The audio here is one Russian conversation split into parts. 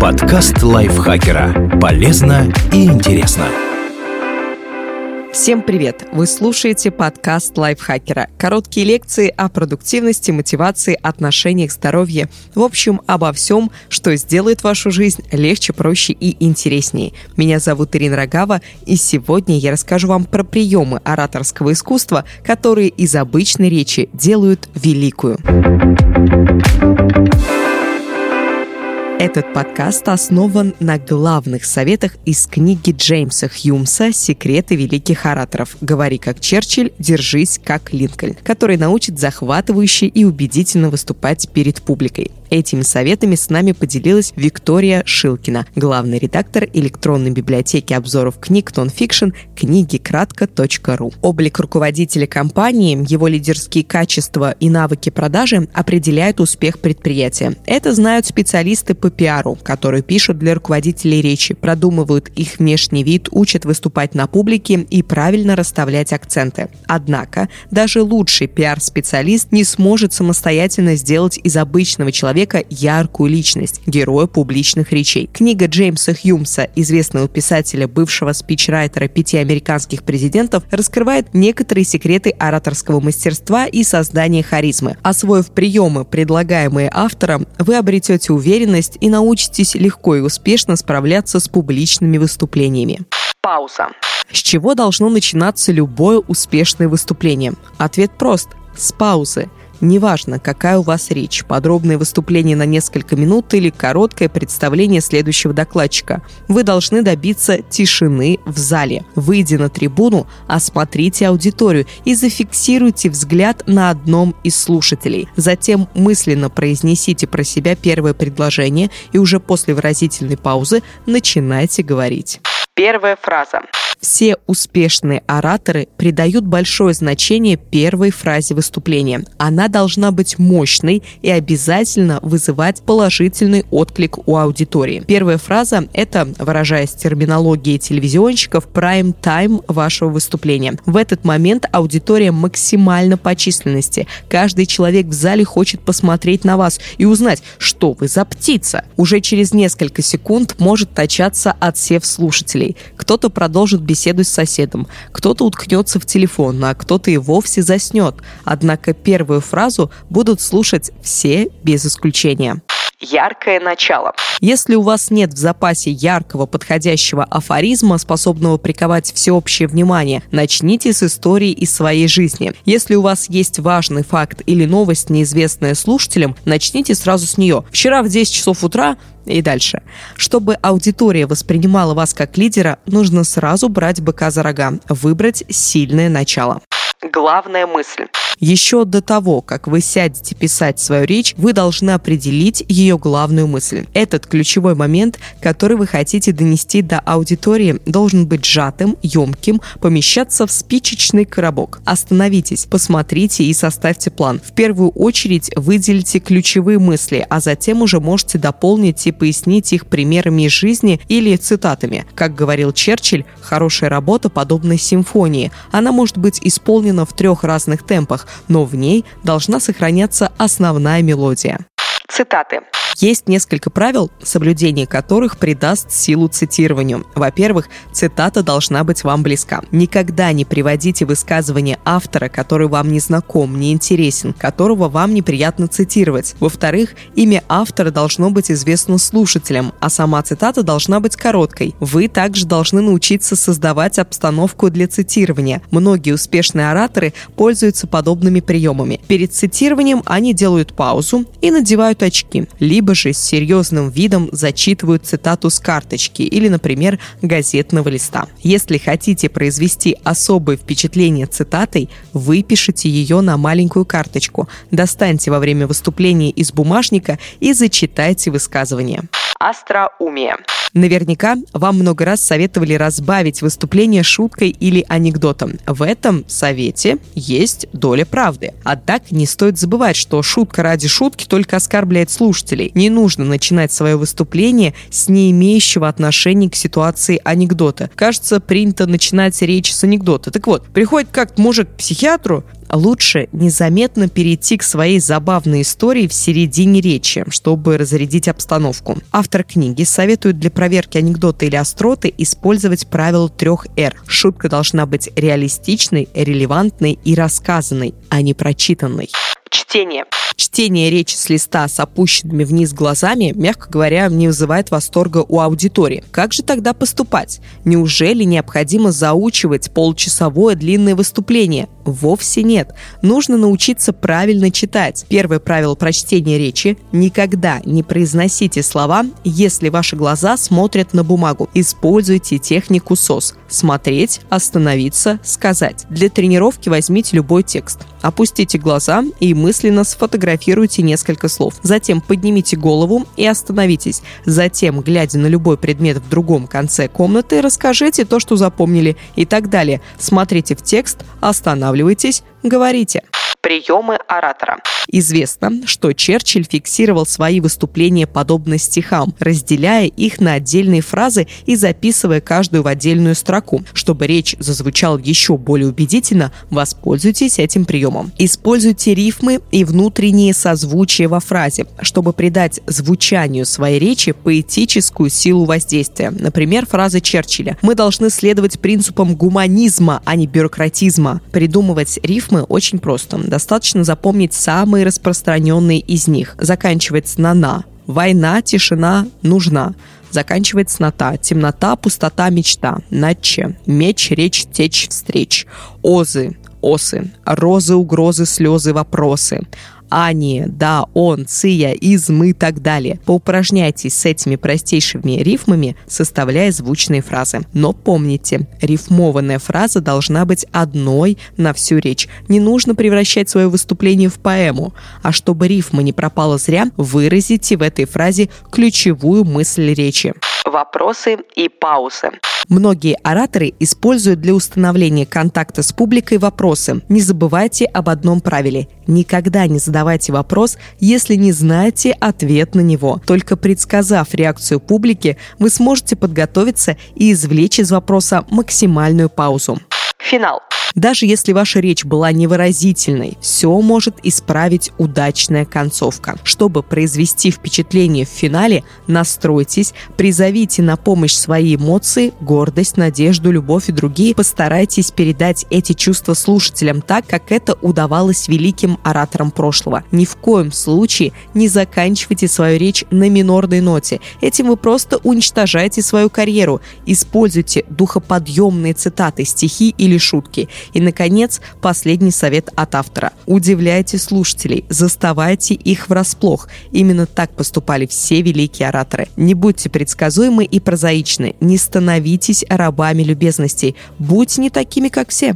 Подкаст лайфхакера. Полезно и интересно. Всем привет! Вы слушаете подкаст лайфхакера. Короткие лекции о продуктивности, мотивации, отношениях, здоровье. В общем, обо всем, что сделает вашу жизнь легче, проще и интереснее. Меня зовут Ирина Рогава, и сегодня я расскажу вам про приемы ораторского искусства, которые из обычной речи делают великую. Этот подкаст основан на главных советах из книги Джеймса Хьюмса «Секреты великих ораторов. Говори как Черчилль, держись как Линкольн», который научит захватывающе и убедительно выступать перед публикой. Этими советами с нами поделилась Виктория Шилкина, главный редактор электронной библиотеки обзоров книг Nonfiction книги кратко.ру. Облик руководителя компании, его лидерские качества и навыки продажи определяют успех предприятия. Это знают специалисты по пиару, которые пишут для руководителей речи, продумывают их внешний вид, учат выступать на публике и правильно расставлять акценты. Однако даже лучший пиар-специалист не сможет самостоятельно сделать из обычного человека человека яркую личность, героя публичных речей. Книга Джеймса Хьюмса, известного писателя, бывшего спичрайтера пяти американских президентов, раскрывает некоторые секреты ораторского мастерства и создания харизмы. Освоив приемы, предлагаемые автором, вы обретете уверенность и научитесь легко и успешно справляться с публичными выступлениями. Пауза. С чего должно начинаться любое успешное выступление? Ответ прост – с паузы. Неважно, какая у вас речь, подробное выступление на несколько минут или короткое представление следующего докладчика. Вы должны добиться тишины в зале. Выйдя на трибуну, осмотрите аудиторию и зафиксируйте взгляд на одном из слушателей. Затем мысленно произнесите про себя первое предложение и уже после выразительной паузы начинайте говорить. Первая фраза. Все успешные ораторы придают большое значение первой фразе выступления. Она должна быть мощной и обязательно вызывать положительный отклик у аудитории. Первая фраза – это, выражаясь терминологией телевизионщиков, прайм-тайм вашего выступления. В этот момент аудитория максимально по численности. Каждый человек в зале хочет посмотреть на вас и узнать, что вы за птица. Уже через несколько секунд может начаться отсев слушателей. Кто-то продолжит беседу с соседом, кто-то уткнется в телефон, а кто-то и вовсе заснет. Однако первую фразу будут слушать все без исключения яркое начало. Если у вас нет в запасе яркого подходящего афоризма, способного приковать всеобщее внимание, начните с истории из своей жизни. Если у вас есть важный факт или новость, неизвестная слушателям, начните сразу с нее. Вчера в 10 часов утра и дальше. Чтобы аудитория воспринимала вас как лидера, нужно сразу брать быка за рога, выбрать сильное начало. Главная мысль. Еще до того, как вы сядете писать свою речь, вы должны определить ее главную мысль. Этот ключевой момент, который вы хотите донести до аудитории, должен быть сжатым, емким, помещаться в спичечный коробок. Остановитесь, посмотрите и составьте план. В первую очередь выделите ключевые мысли, а затем уже можете дополнить и пояснить их примерами из жизни или цитатами. Как говорил Черчилль, хорошая работа подобна симфонии. Она может быть исполнена в трех разных темпах, но в ней должна сохраняться основная мелодия. Цитаты. Есть несколько правил, соблюдение которых придаст силу цитированию. Во-первых, цитата должна быть вам близка. Никогда не приводите высказывание автора, который вам не знаком, не интересен, которого вам неприятно цитировать. Во-вторых, имя автора должно быть известно слушателям, а сама цитата должна быть короткой. Вы также должны научиться создавать обстановку для цитирования. Многие успешные ораторы пользуются подобными приемами. Перед цитированием они делают паузу и надевают очки, либо либо же с серьезным видом зачитывают цитату с карточки или, например, газетного листа. Если хотите произвести особое впечатление цитатой, выпишите ее на маленькую карточку, достаньте во время выступления из бумажника и зачитайте высказывание. Остроумие. Наверняка вам много раз советовали разбавить выступление шуткой или анекдотом. В этом совете есть доля правды. Однако не стоит забывать, что шутка ради шутки только оскорбляет слушателей. Не нужно начинать свое выступление с не имеющего отношения к ситуации анекдота. Кажется, принято начинать речь с анекдота. Так вот, приходит как мужик к психиатру, Лучше незаметно перейти к своей забавной истории в середине речи, чтобы разрядить обстановку. Автор книги советует для проверки анекдота или остроты использовать правило трех «Р». Шутка должна быть реалистичной, релевантной и рассказанной, а не прочитанной. Чтение. Чтение речи с листа с опущенными вниз глазами, мягко говоря, не вызывает восторга у аудитории. Как же тогда поступать? Неужели необходимо заучивать полчасовое длинное выступление? Вовсе нет. Нужно научиться правильно читать. Первое правило прочтения речи – никогда не произносите слова, если ваши глаза смотрят на бумагу. Используйте технику СОС – смотреть, остановиться, сказать. Для тренировки возьмите любой текст. Опустите глаза и мысленно сфотографируйте несколько слов. Затем поднимите голову и остановитесь. Затем, глядя на любой предмет в другом конце комнаты, расскажите то, что запомнили и так далее. Смотрите в текст, останавливайтесь, говорите. Приемы оратора. Известно, что Черчилль фиксировал свои выступления подобно стихам, разделяя их на отдельные фразы и записывая каждую в отдельную строку. Чтобы речь зазвучала еще более убедительно, воспользуйтесь этим приемом. Используйте рифмы и внутренние созвучия во фразе, чтобы придать звучанию своей речи поэтическую силу воздействия. Например, фраза Черчилля «Мы должны следовать принципам гуманизма, а не бюрократизма». Придумывать рифмы очень просто достаточно запомнить самые распространенные из них. Заканчивается на «на». Война, тишина, нужна. Заканчивается на «та». Темнота, пустота, мечта. Наче. Меч, речь, течь, встреч. Озы, осы. Розы, угрозы, слезы, вопросы. Ани, да, он, ция, из, мы и так далее. Поупражняйтесь с этими простейшими рифмами, составляя звучные фразы. Но помните, рифмованная фраза должна быть одной на всю речь. Не нужно превращать свое выступление в поэму. А чтобы рифма не пропала зря, выразите в этой фразе ключевую мысль речи. Вопросы и паузы. Многие ораторы используют для установления контакта с публикой вопросы. Не забывайте об одном правиле. Никогда не задавайте вопрос, если не знаете ответ на него. Только предсказав реакцию публики, вы сможете подготовиться и извлечь из вопроса максимальную паузу. Финал. Даже если ваша речь была невыразительной, все может исправить удачная концовка. Чтобы произвести впечатление в финале, настройтесь, призовите на помощь свои эмоции, гордость, надежду, любовь и другие. Постарайтесь передать эти чувства слушателям так, как это удавалось великим ораторам прошлого. Ни в коем случае не заканчивайте свою речь на минорной ноте. Этим вы просто уничтожаете свою карьеру. Используйте духоподъемные цитаты, стихи или шутки. И, наконец, последний совет от автора. Удивляйте слушателей, заставайте их врасплох. Именно так поступали все великие ораторы. Не будьте предсказуемы и прозаичны, не становитесь рабами любезностей, будьте не такими, как все.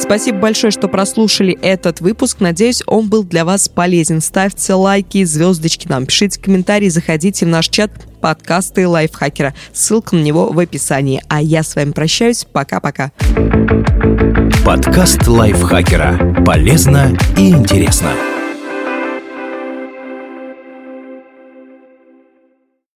Спасибо большое, что прослушали этот выпуск. Надеюсь, он был для вас полезен. Ставьте лайки, звездочки нам, пишите комментарии, заходите в наш чат подкасты лайфхакера. Ссылка на него в описании. А я с вами прощаюсь. Пока-пока. Подкаст лайфхакера. Полезно и интересно.